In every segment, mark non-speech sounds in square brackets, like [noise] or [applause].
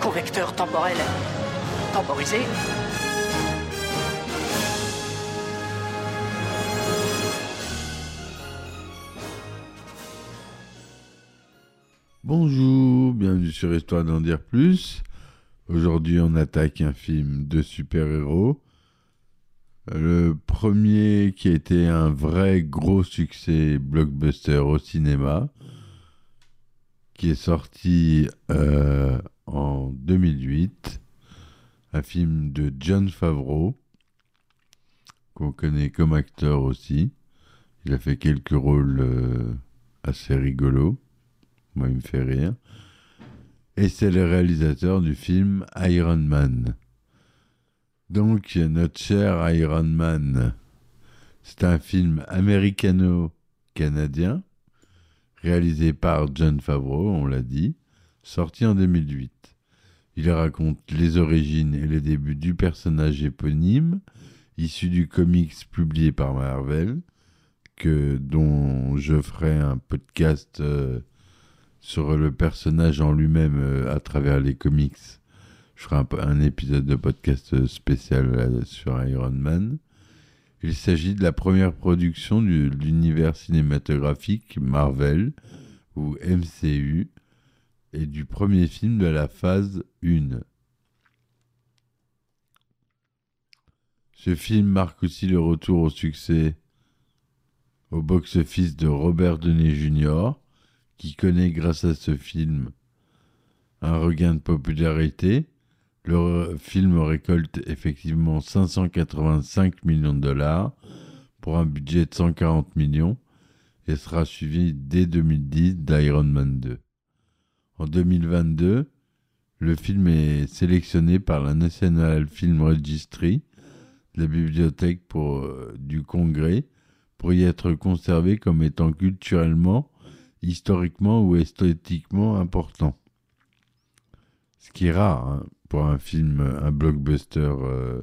convecteur temporel temporisé. Bonjour, bienvenue sur Histoire d'en dire plus. Aujourd'hui, on attaque un film de super-héros. Le premier qui a été un vrai gros succès blockbuster au cinéma, qui est sorti euh, en 2008. Un film de John Favreau, qu'on connaît comme acteur aussi. Il a fait quelques rôles euh, assez rigolos. Moi, il me fait rire. Et c'est le réalisateur du film Iron Man. Donc, notre cher Iron Man, c'est un film américano-canadien, réalisé par John Favreau, on l'a dit, sorti en 2008. Il raconte les origines et les débuts du personnage éponyme, issu du comics publié par Marvel, que, dont je ferai un podcast euh, sur le personnage en lui-même euh, à travers les comics. Je ferai un, épisode de podcast spécial euh, sur Iron Man. Il s'agit de la première production de l'univers cinématographique Marvel, ou MCU, et du premier film de la phase 1. Ce film marque aussi le retour au succès au box-office de Robert Downey Jr., qui connaît grâce à ce film un regain de popularité. Le film récolte effectivement 585 millions de dollars pour un budget de 140 millions et sera suivi dès 2010 d'Iron Man 2. En 2022, le film est sélectionné par la National Film Registry, la bibliothèque euh, du Congrès, pour y être conservé comme étant culturellement, historiquement ou esthétiquement important. Ce qui est rare hein, pour un film, un blockbuster euh,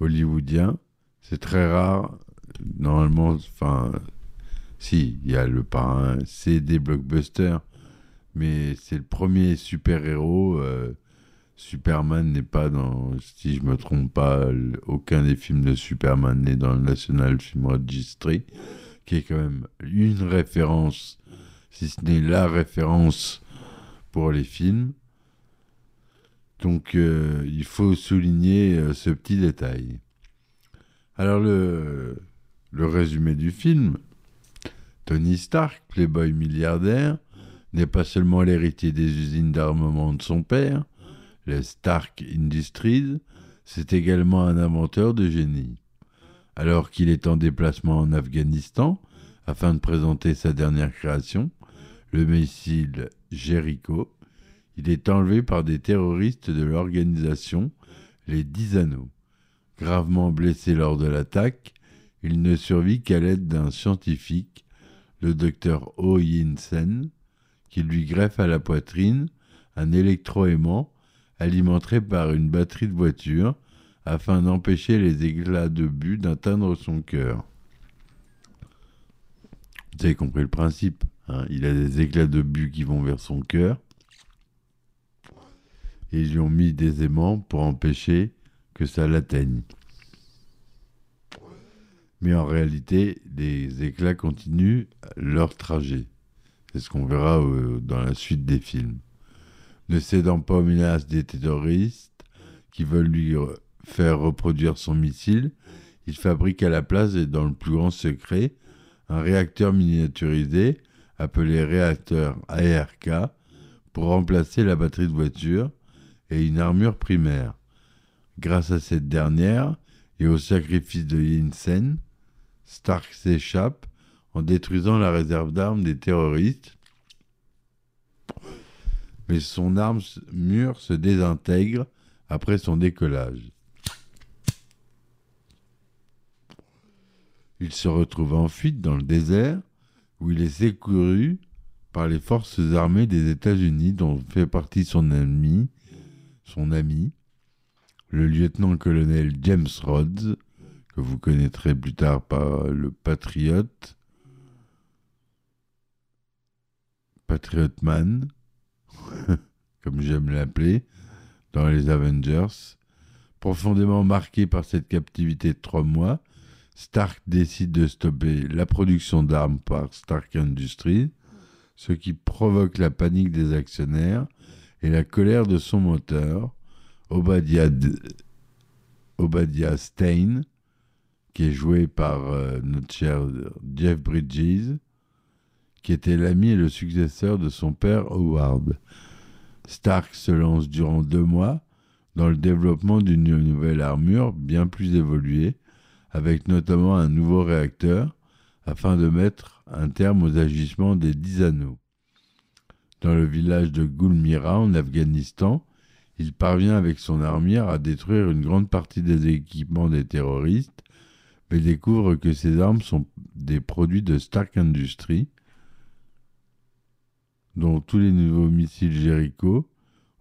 hollywoodien. C'est très rare. Normalement, enfin, si, il y a le parrain, c'est des blockbusters, mais c'est le premier super-héros. euh, Superman n'est pas dans, si je me trompe pas, aucun des films de Superman n'est dans le National Film Registry, qui est quand même une référence, si ce n'est la référence pour les films. Donc euh, il faut souligner euh, ce petit détail. Alors le, le résumé du film, Tony Stark, playboy milliardaire, n'est pas seulement l'héritier des usines d'armement de son père, les Stark Industries, c'est également un inventeur de génie. Alors qu'il est en déplacement en Afghanistan, afin de présenter sa dernière création, le missile Jericho, il est enlevé par des terroristes de l'organisation Les Dix. Gravement blessé lors de l'attaque, il ne survit qu'à l'aide d'un scientifique, le docteur Oh Yin Sen, qui lui greffe à la poitrine un électroaimant alimenté par une batterie de voiture afin d'empêcher les éclats de but d'atteindre son cœur. Vous avez compris le principe. hein, il a des éclats de but qui vont vers son cœur. Et ils lui ont mis des aimants pour empêcher que ça l'atteigne. Mais en réalité, les éclats continuent leur trajet. C'est ce qu'on verra euh, dans la suite des films. Ne cédant pas aux menaces des terroristes qui veulent lui re- faire reproduire son missile, il fabrique à la place et dans le plus grand secret un réacteur miniaturisé appelé réacteur ARK pour remplacer la batterie de voiture et une armure primaire. Grâce à cette dernière et au sacrifice de Yinsen, Stark s'échappe en détruisant la réserve d'armes des terroristes. Mais son armure se désintègre après son décollage. Il se retrouve en fuite dans le désert où il est secouru par les forces armées des États-Unis dont fait partie son ami, son ami, le lieutenant-colonel James Rhodes, que vous connaîtrez plus tard par le Patriote, Patriot Man, [laughs] comme j'aime l'appeler, dans les Avengers. Profondément marqué par cette captivité de trois mois, Stark décide de stopper la production d'armes par Stark Industries, ce qui provoque la panique des actionnaires et la colère de son moteur, Obadiah, Stein, qui est joué par euh, notre cher Jeff Bridges, qui était l'ami et le successeur de son père Howard. Stark se lance durant deux mois dans le développement d'une nouvelle armure bien plus évoluée, avec notamment un nouveau réacteur, afin de mettre un terme aux agissements des dix anneaux. Dans le village de Gulmira, en Afghanistan, il parvient avec son armure à détruire une grande partie des équipements des terroristes, mais découvre que ces armes sont des produits de Stark Industries, dont tous les nouveaux missiles Jericho.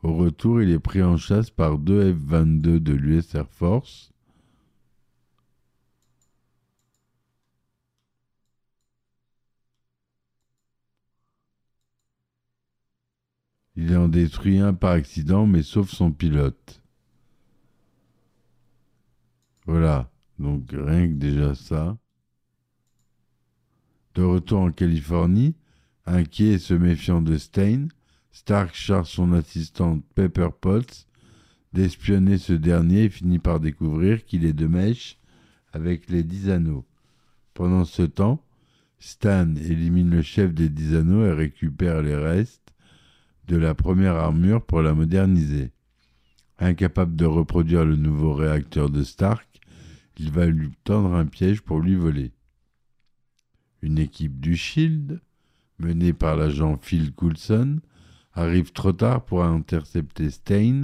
Au retour, il est pris en chasse par deux F-22 de l'US Air Force. Il en détruit un par accident, mais sauve son pilote. Voilà, donc rien que déjà ça. De retour en Californie, Inquiet et se méfiant de Stein, Stark charge son assistante Pepper Potts d'espionner ce dernier et finit par découvrir qu'il est de mèche avec les dix anneaux. Pendant ce temps, Stan élimine le chef des dix anneaux et récupère les restes de la première armure pour la moderniser. Incapable de reproduire le nouveau réacteur de Stark, il va lui tendre un piège pour lui voler. Une équipe du Shield menée par l'agent Phil Coulson, arrive trop tard pour intercepter Stein,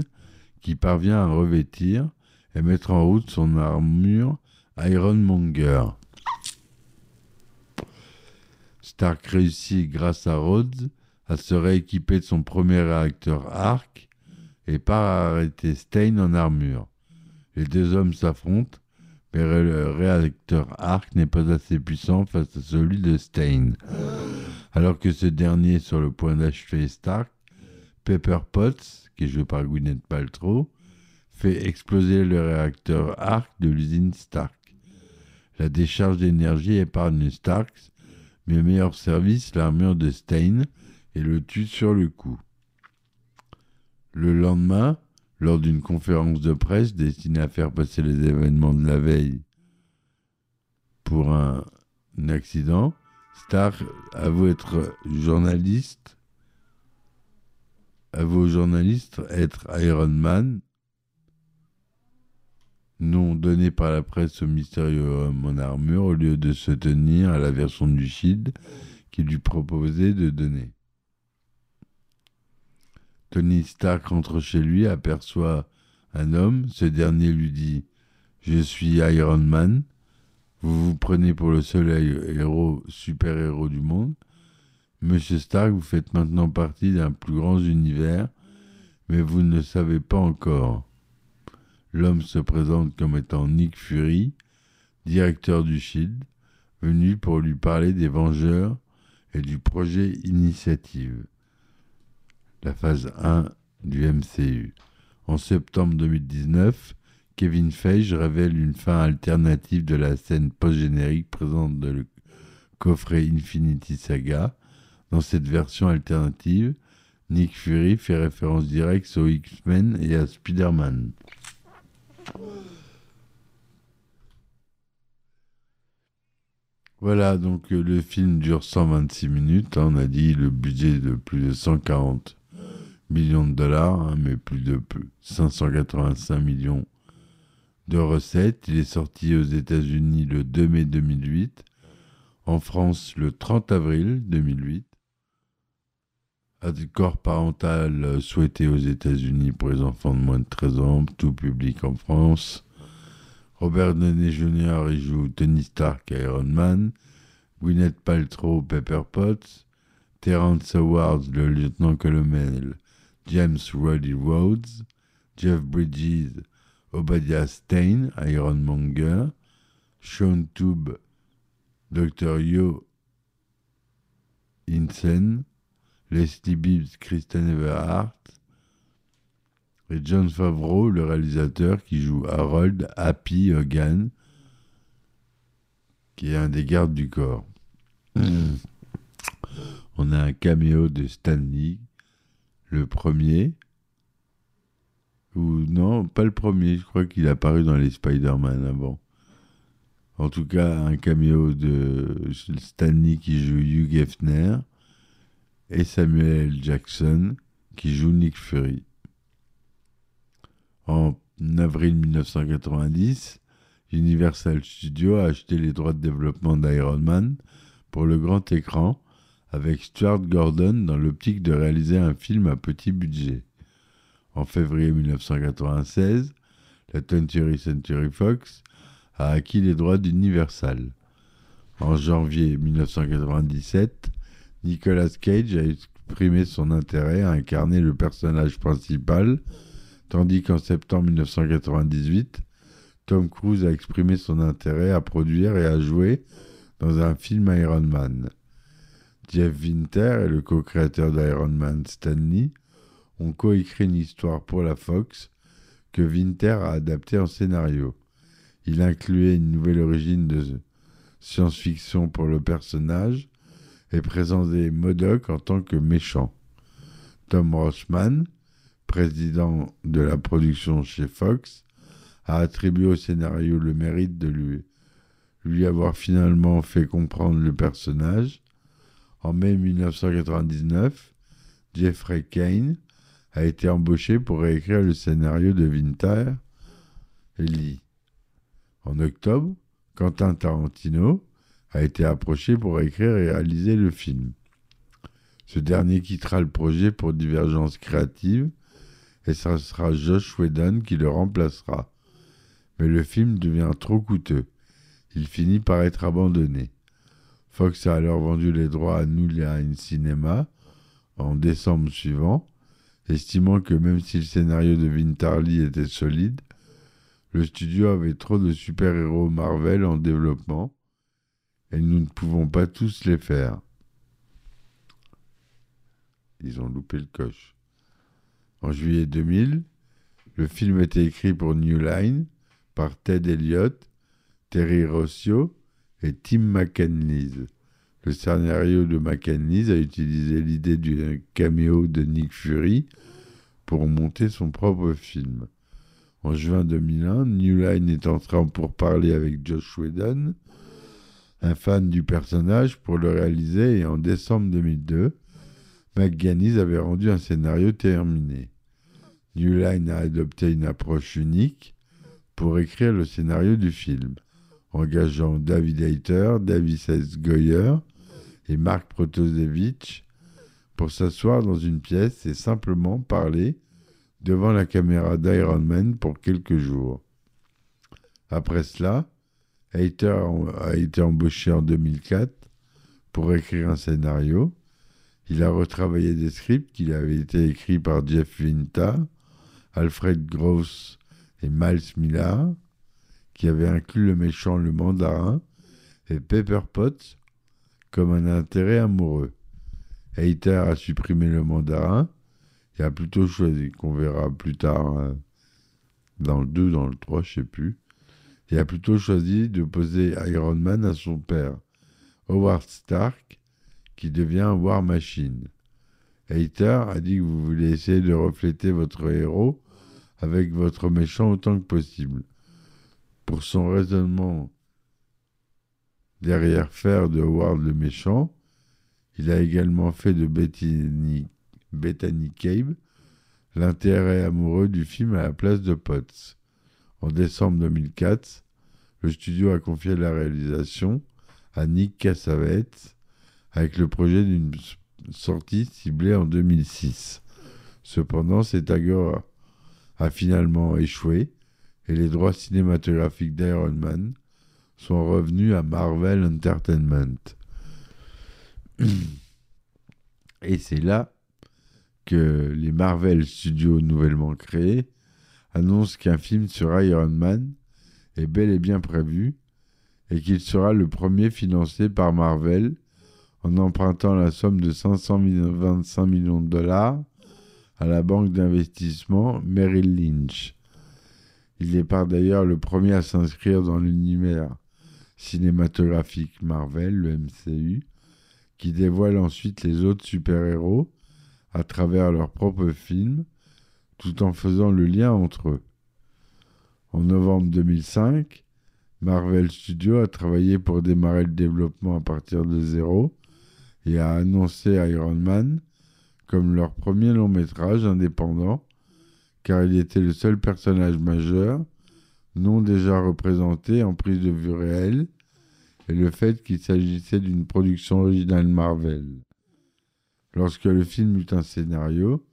qui parvient à revêtir et mettre en route son armure Ironmonger. Stark réussit grâce à Rhodes à se rééquiper de son premier réacteur Arc et part arrêter Stein en armure. Les deux hommes s'affrontent, mais le réacteur Arc n'est pas assez puissant face à celui de Stein. Alors que ce dernier est sur le point d'achever Stark, Pepper Potts, qui est joué par Gwyneth Paltrow, fait exploser le réacteur Arc de l'usine Stark. La décharge d'énergie épargne Stark, mais meilleur service l'armure de Stein et le tue sur le coup. Le lendemain, lors d'une conférence de presse destinée à faire passer les événements de la veille pour un accident, Stark avoue être journaliste, avoue aux journalistes être Iron Man, nom donné par la presse au mystérieux homme en armure au lieu de se tenir à la version du Shield qui lui proposait de donner. Tony Stark rentre chez lui, aperçoit un homme, ce dernier lui dit Je suis Iron Man. Vous vous prenez pour le seul héros, super-héros du monde. Monsieur Stark, vous faites maintenant partie d'un plus grand univers, mais vous ne le savez pas encore. L'homme se présente comme étant Nick Fury, directeur du Shield, venu pour lui parler des Vengeurs et du projet Initiative, la phase 1 du MCU. En septembre 2019, Kevin Feige révèle une fin alternative de la scène post-générique présente dans le coffret Infinity Saga. Dans cette version alternative, Nick Fury fait référence directe aux X-Men et à Spider-Man. Voilà, donc euh, le film dure 126 minutes. Hein, on a dit le budget de plus de 140 millions de dollars, hein, mais plus de 585 millions de recettes. Il est sorti aux États-Unis le 2 mai 2008, en France le 30 avril 2008. Accord parental souhaité aux États-Unis pour les enfants de moins de 13 ans, tout public en France. Robert Downey Jr. y joue Tony Stark Iron Man. Gwyneth Paltrow Pepper Potts. Terrence Howard le lieutenant-colonel James Roddy Rhodes. Jeff Bridges Obadiah Stane Ironmonger. Sean Tube Dr. Yo Insen. Leslie Bibbs, Kristen Everhart et John Favreau, le réalisateur qui joue Harold Happy Hogan, qui est un des gardes du corps. On a un caméo de Stanley, le premier, ou non, pas le premier, je crois qu'il a apparu dans les Spider-Man avant. En tout cas, un caméo de Stanley qui joue Hugh Hefner et Samuel. Jackson qui joue Nick Fury. En avril 1990, Universal Studios a acheté les droits de développement d'Iron Man pour le grand écran avec Stuart Gordon dans l'optique de réaliser un film à petit budget. En février 1996, la 20th Century Fox a acquis les droits d'Universal. En janvier 1997, Nicolas Cage a exprimé son intérêt à incarner le personnage principal, tandis qu'en septembre 1998, Tom Cruise a exprimé son intérêt à produire et à jouer dans un film Iron Man. Jeff Winter et le co-créateur d'Iron Man, Stanley, ont coécrit une histoire pour la Fox que Winter a adaptée en scénario. Il incluait une nouvelle origine de science-fiction pour le personnage et présentait Modoc en tant que méchant. Tom Rossman, président de la production chez Fox, a attribué au scénario le mérite de lui, lui avoir finalement fait comprendre le personnage. En mai 1999, Jeffrey Kane a été embauché pour réécrire le scénario de Winter et Lee. En octobre, Quentin Tarantino a été approché pour écrire et réaliser le film. Ce dernier quittera le projet pour divergence créative et ce sera Josh Whedon qui le remplacera. Mais le film devient trop coûteux. Il finit par être abandonné. Fox a alors vendu les droits à New Line Cinema en décembre suivant, estimant que même si le scénario de Winterly était solide, le studio avait trop de super-héros Marvel en développement et nous ne pouvons pas tous les faire. Ils ont loupé le coche. En juillet 2000, le film était écrit pour New Line par Ted Elliott, Terry Rossio et Tim McKenlise. Le scénario de McKenlise a utilisé l'idée du caméo de Nick Fury pour monter son propre film. En juin 2001, New Line est en pourparlers avec Josh Whedon un fan du personnage pour le réaliser et en décembre 2002, McGannis avait rendu un scénario terminé. New Line a adopté une approche unique pour écrire le scénario du film, engageant David Hayter, David. Goyer et Mark Protosevich pour s'asseoir dans une pièce et simplement parler devant la caméra d'Iron Man pour quelques jours. Après cela, Hayter a été embauché en 2004 pour écrire un scénario. Il a retravaillé des scripts qui avaient été écrits par Jeff Vinta, Alfred Gross et Miles Millar, qui avaient inclus le méchant le mandarin et Pepper Potts comme un intérêt amoureux. Hayter a supprimé le mandarin et a plutôt choisi, qu'on verra plus tard hein, dans le 2, dans le 3, je ne sais plus, et a plutôt choisi de poser Iron Man à son père, Howard Stark, qui devient War Machine. Hater a dit que vous voulez essayer de refléter votre héros avec votre méchant autant que possible. Pour son raisonnement derrière faire de Howard le méchant, il a également fait de Bethany, Cabe l'intérêt amoureux du film à la place de Potts. En décembre 2004, le studio a confié la réalisation à Nick Cassavetes avec le projet d'une sortie ciblée en 2006. Cependant, cet accord a finalement échoué et les droits cinématographiques d'Iron Man sont revenus à Marvel Entertainment. Et c'est là que les Marvel Studios nouvellement créés annoncent qu'un film sur Iron Man est bel et bien prévu et qu'il sera le premier financé par Marvel en empruntant la somme de 525 millions de dollars à la banque d'investissement Merrill Lynch. Il est par d'ailleurs le premier à s'inscrire dans l'univers cinématographique Marvel, le MCU, qui dévoile ensuite les autres super-héros à travers leurs propres films, tout en faisant le lien entre eux. En novembre 2005, Marvel Studios a travaillé pour démarrer le développement à partir de zéro et a annoncé Iron Man comme leur premier long métrage indépendant, car il était le seul personnage majeur non déjà représenté en prise de vue réelle, et le fait qu'il s'agissait d'une production originale Marvel. Lorsque le film eut un scénario,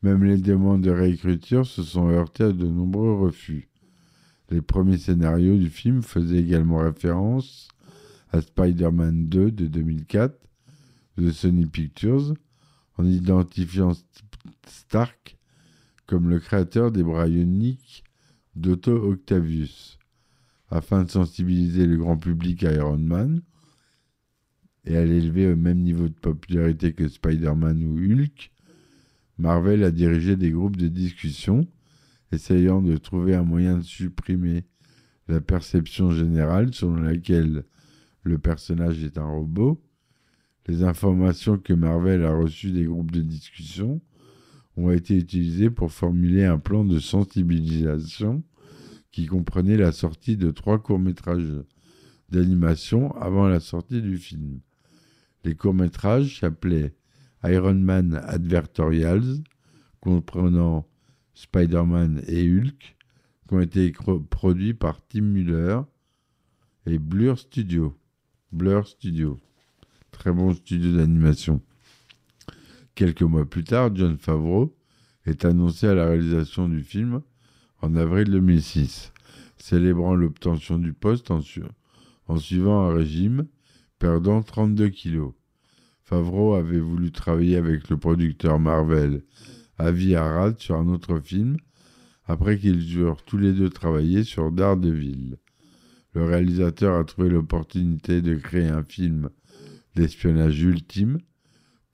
même les demandes de réécriture se sont heurtées à de nombreux refus. Les premiers scénarios du film faisaient également référence à Spider-Man 2 de 2004 de Sony Pictures, en identifiant Stark comme le créateur des Bryoniques d'Otto Octavius. Afin de sensibiliser le grand public à Iron Man et à l'élever au même niveau de popularité que Spider-Man ou Hulk, Marvel a dirigé des groupes de discussion essayant de trouver un moyen de supprimer la perception générale selon laquelle le personnage est un robot les informations que Marvel a reçues des groupes de discussion ont été utilisées pour formuler un plan de sensibilisation qui comprenait la sortie de trois courts-métrages d'animation avant la sortie du film. Les courts-métrages s'appelaient Iron Man Advertorials, comprenant Spider-Man et Hulk, qui ont été produits par Tim Muller et Blur Studio. Blur Studio. Très bon studio d'animation. Quelques mois plus tard, John Favreau est annoncé à la réalisation du film en avril 2006, célébrant l'obtention du poste en, suivant un régime, perdant 32 kilos. Favreau avait voulu travailler avec le producteur Marvel Avi Arad sur un autre film, après qu'ils eurent tous les deux travaillé sur Daredevil. Le réalisateur a trouvé l'opportunité de créer un film l'espionnage ultime,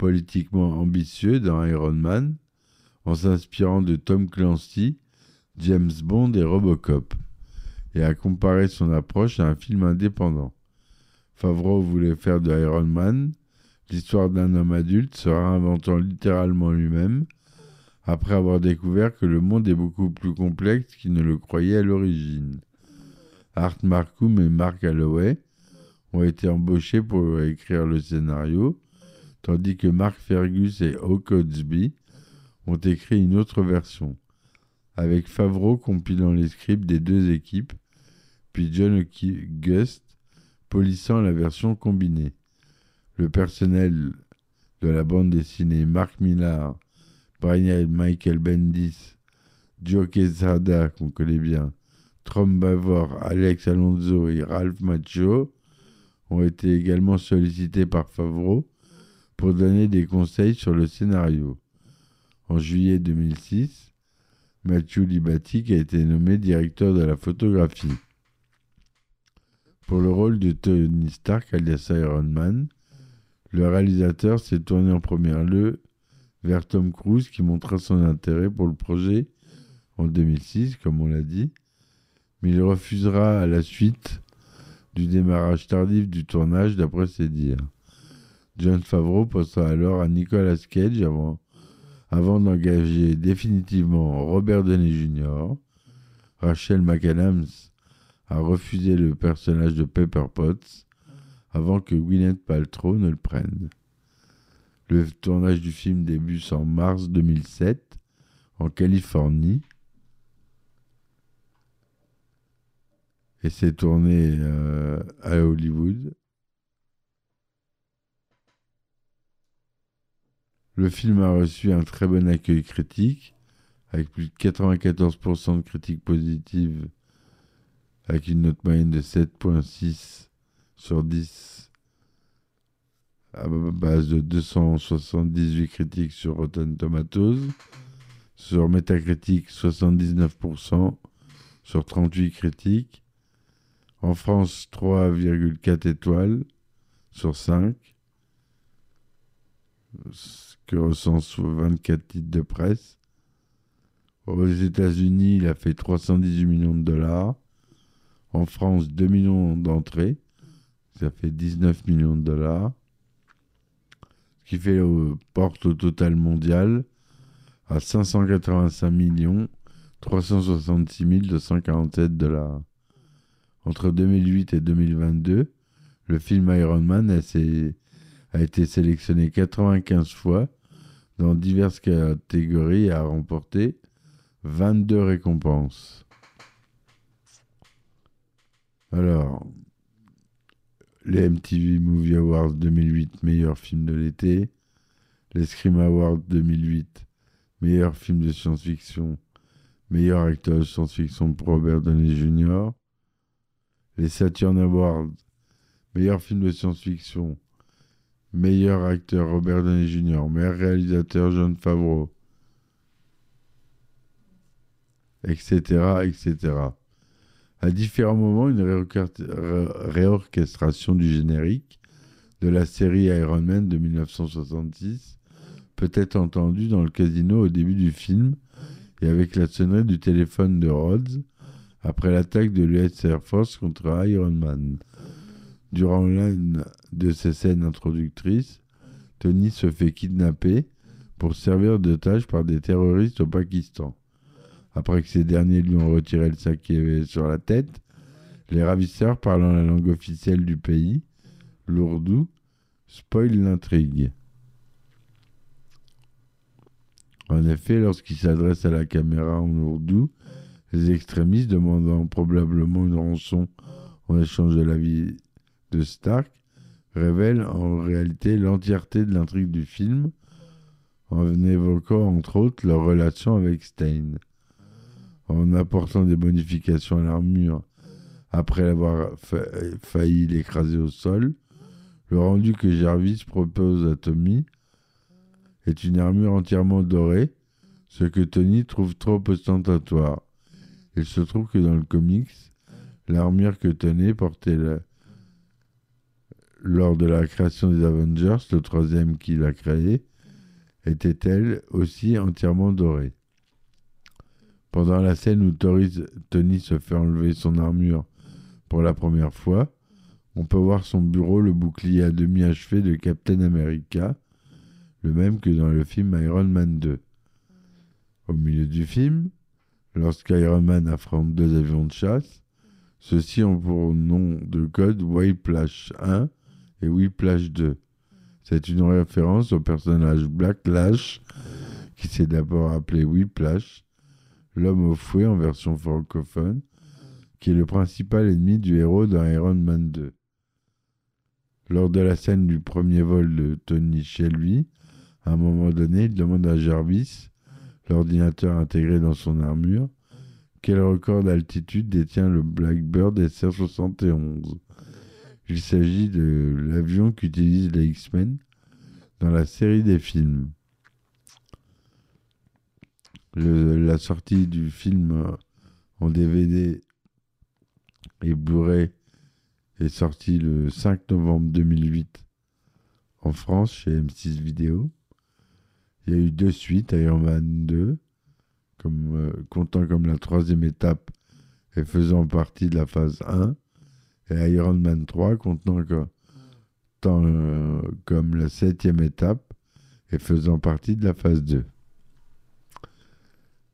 politiquement ambitieux dans Iron Man, en s'inspirant de Tom Clancy, James Bond et Robocop, et a comparé son approche à un film indépendant. Favreau voulait faire de Iron Man l'histoire d'un homme adulte se réinventant littéralement lui-même, après avoir découvert que le monde est beaucoup plus complexe qu'il ne le croyait à l'origine. Art Markoum et Mark Holloway ont été embauchés pour écrire le scénario, tandis que Mark Fergus et O'Codsby ont écrit une autre version, avec Favreau compilant les scripts des deux équipes, puis John Gust polissant la version combinée. Le personnel de la bande dessinée Mark Millar, Brian Michael Bendis, Joe Quesada, qu'on connaît bien, Trom Bavor, Alex Alonso et Ralph Macchio ont été également sollicités par Favreau pour donner des conseils sur le scénario. En juillet 2006, Matthew Libatic a été nommé directeur de la photographie. Pour le rôle de Tony Stark alias Iron Man, le réalisateur s'est tourné en premier lieu vers Tom Cruise qui montra son intérêt pour le projet en 2006, comme on l'a dit, mais il refusera à la suite du démarrage tardif du tournage, d'après ses dires. John Favreau pensa alors à Nicolas Cage avant, d'engager définitivement Robert Downey Jr. Rachel McAdams a refusé le personnage de Pepper Potts avant que Gwyneth Paltrow ne le prenne. Le tournage du film débute en mars 2007 en Californie et s'est tourné euh, à Hollywood. Le film a reçu un très bon accueil critique, avec plus de 94% de critiques positives, avec une note moyenne de 7.6 sur 10, à base de 278 critiques sur Rotten Tomatoes, sur Metacritic 79% sur 38 critiques, en France 3,4 étoiles sur 5, que recense 24 titres de presse. Aux États-Unis, il a fait 318 millions de dollars. En France, 2 millions d'entrées. Ça fait 19 millions de dollars. Ce qui fait porte au total mondial à 585 millions 366 247 dollars. Entre 2008 et 2022, le film Iron Man a été sélectionné 95 fois dans diverses catégories a remporté 22 récompenses. Alors, les MTV Movie Awards 2008, meilleur film de l'été. Les Scream Awards 2008, meilleur film de science-fiction, meilleur acteur de science-fiction pour Robert Downey Jr. Les Saturn Awards, meilleur film de science-fiction, meilleur acteur Robert Downey Jr., meilleur réalisateur John Favreau, etc., etc. À différents moments, une réorchestration du générique de la série Iron Man de 1966 peut être entendue dans le casino au début du film et avec la sonnerie du téléphone de Rhodes après l'attaque de l'US Air Force contre Iron Man. Durant l'une de ces scènes introductrices, Tony se fait kidnapper pour servir de tâche par des terroristes au Pakistan. Après que ces derniers lui ont retiré le sac qui avait sur la tête, les ravisseurs parlant la langue officielle du pays, l'ourdou, spoilent l'intrigue. En effet, lorsqu'il s'adresse à la caméra en ourdou, les extrémistes demandant probablement une rançon en échange de la vie de Stark révèlent en réalité l'entièreté de l'intrigue du film en évoquant entre autres leur relation avec Stein en apportant des modifications à l'armure après avoir failli l'écraser au sol, le rendu que Jarvis propose à Tommy est une armure entièrement dorée, ce que Tony trouve trop ostentatoire. Il se trouve que dans le comics, l'armure que Tony portait lors de la création des Avengers, le troisième qu'il a créé, était elle aussi entièrement dorée? Pendant la scène où Tony se fait enlever son armure pour la première fois, on peut voir son bureau, le bouclier à demi achevé de Captain America, le même que dans le film Iron Man 2. Au milieu du film, lorsqu'Iron Man affronte deux avions de chasse, ceux-ci ont pour nom de code Whiplash 1 et Whiplash 2. C'est une référence au personnage Black Lash, qui s'est d'abord appelé Whiplash, l'homme au fouet en version francophone, qui est le principal ennemi du héros dans Iron Man 2. Lors de la scène du premier vol de Tony chez lui, à un moment donné, il demande à Jarvis, l'ordinateur intégré dans son armure, quel record d'altitude détient le Blackbird SR-71. Il s'agit de l'avion qu'utilisent les X-Men dans la série des films la sortie du film euh, en DVD et Blu-ray est sortie le 5 novembre 2008 en France chez M6 Vidéo. Il y a eu deux suites, Iron Man 2, comme, euh, comptant comme la troisième étape et faisant partie de la phase 1, et Iron Man 3, comptant euh, comme la septième étape et faisant partie de la phase 2.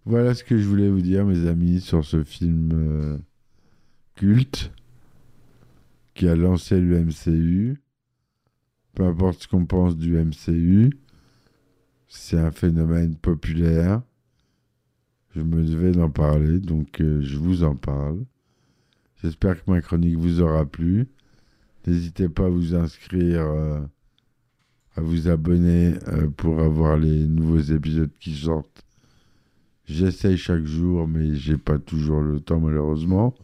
Voilà ce que je voulais vous dire, mes amis, sur ce film euh, culte qui a lancé le MCU. Peu importe ce qu'on pense du MCU, c'est un phénomène populaire. Je me devais d'en parler, donc euh, je vous en parle. J'espère que ma chronique vous aura plu. N'hésitez pas à vous inscrire, euh, à vous abonner euh, pour avoir les nouveaux épisodes qui sortent. J'essaye chaque jour, mais j'ai pas toujours le temps malheureusement.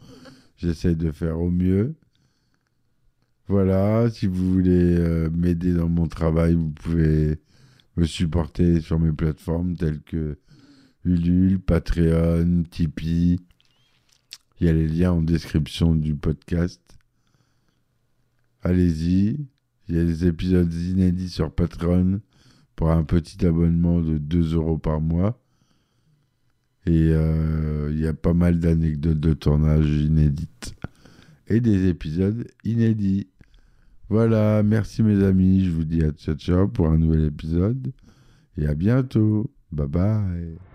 J'essaye de faire au mieux. Voilà, si vous voulez euh, m'aider dans mon travail, vous pouvez me supporter sur mes plateformes telles que Ulule, Patreon, Tipeee. Il y a les liens en description du podcast. Allez-y. Il y a des épisodes inédits sur Patreon pour un petit abonnement de 2 euros par mois. Et euh, il y a pas mal d'anecdotes de tournage inédites et des épisodes inédits. Voilà, merci mes amis, je vous dis à ciao ciao pour un nouvel épisode et à bientôt. Bye bye.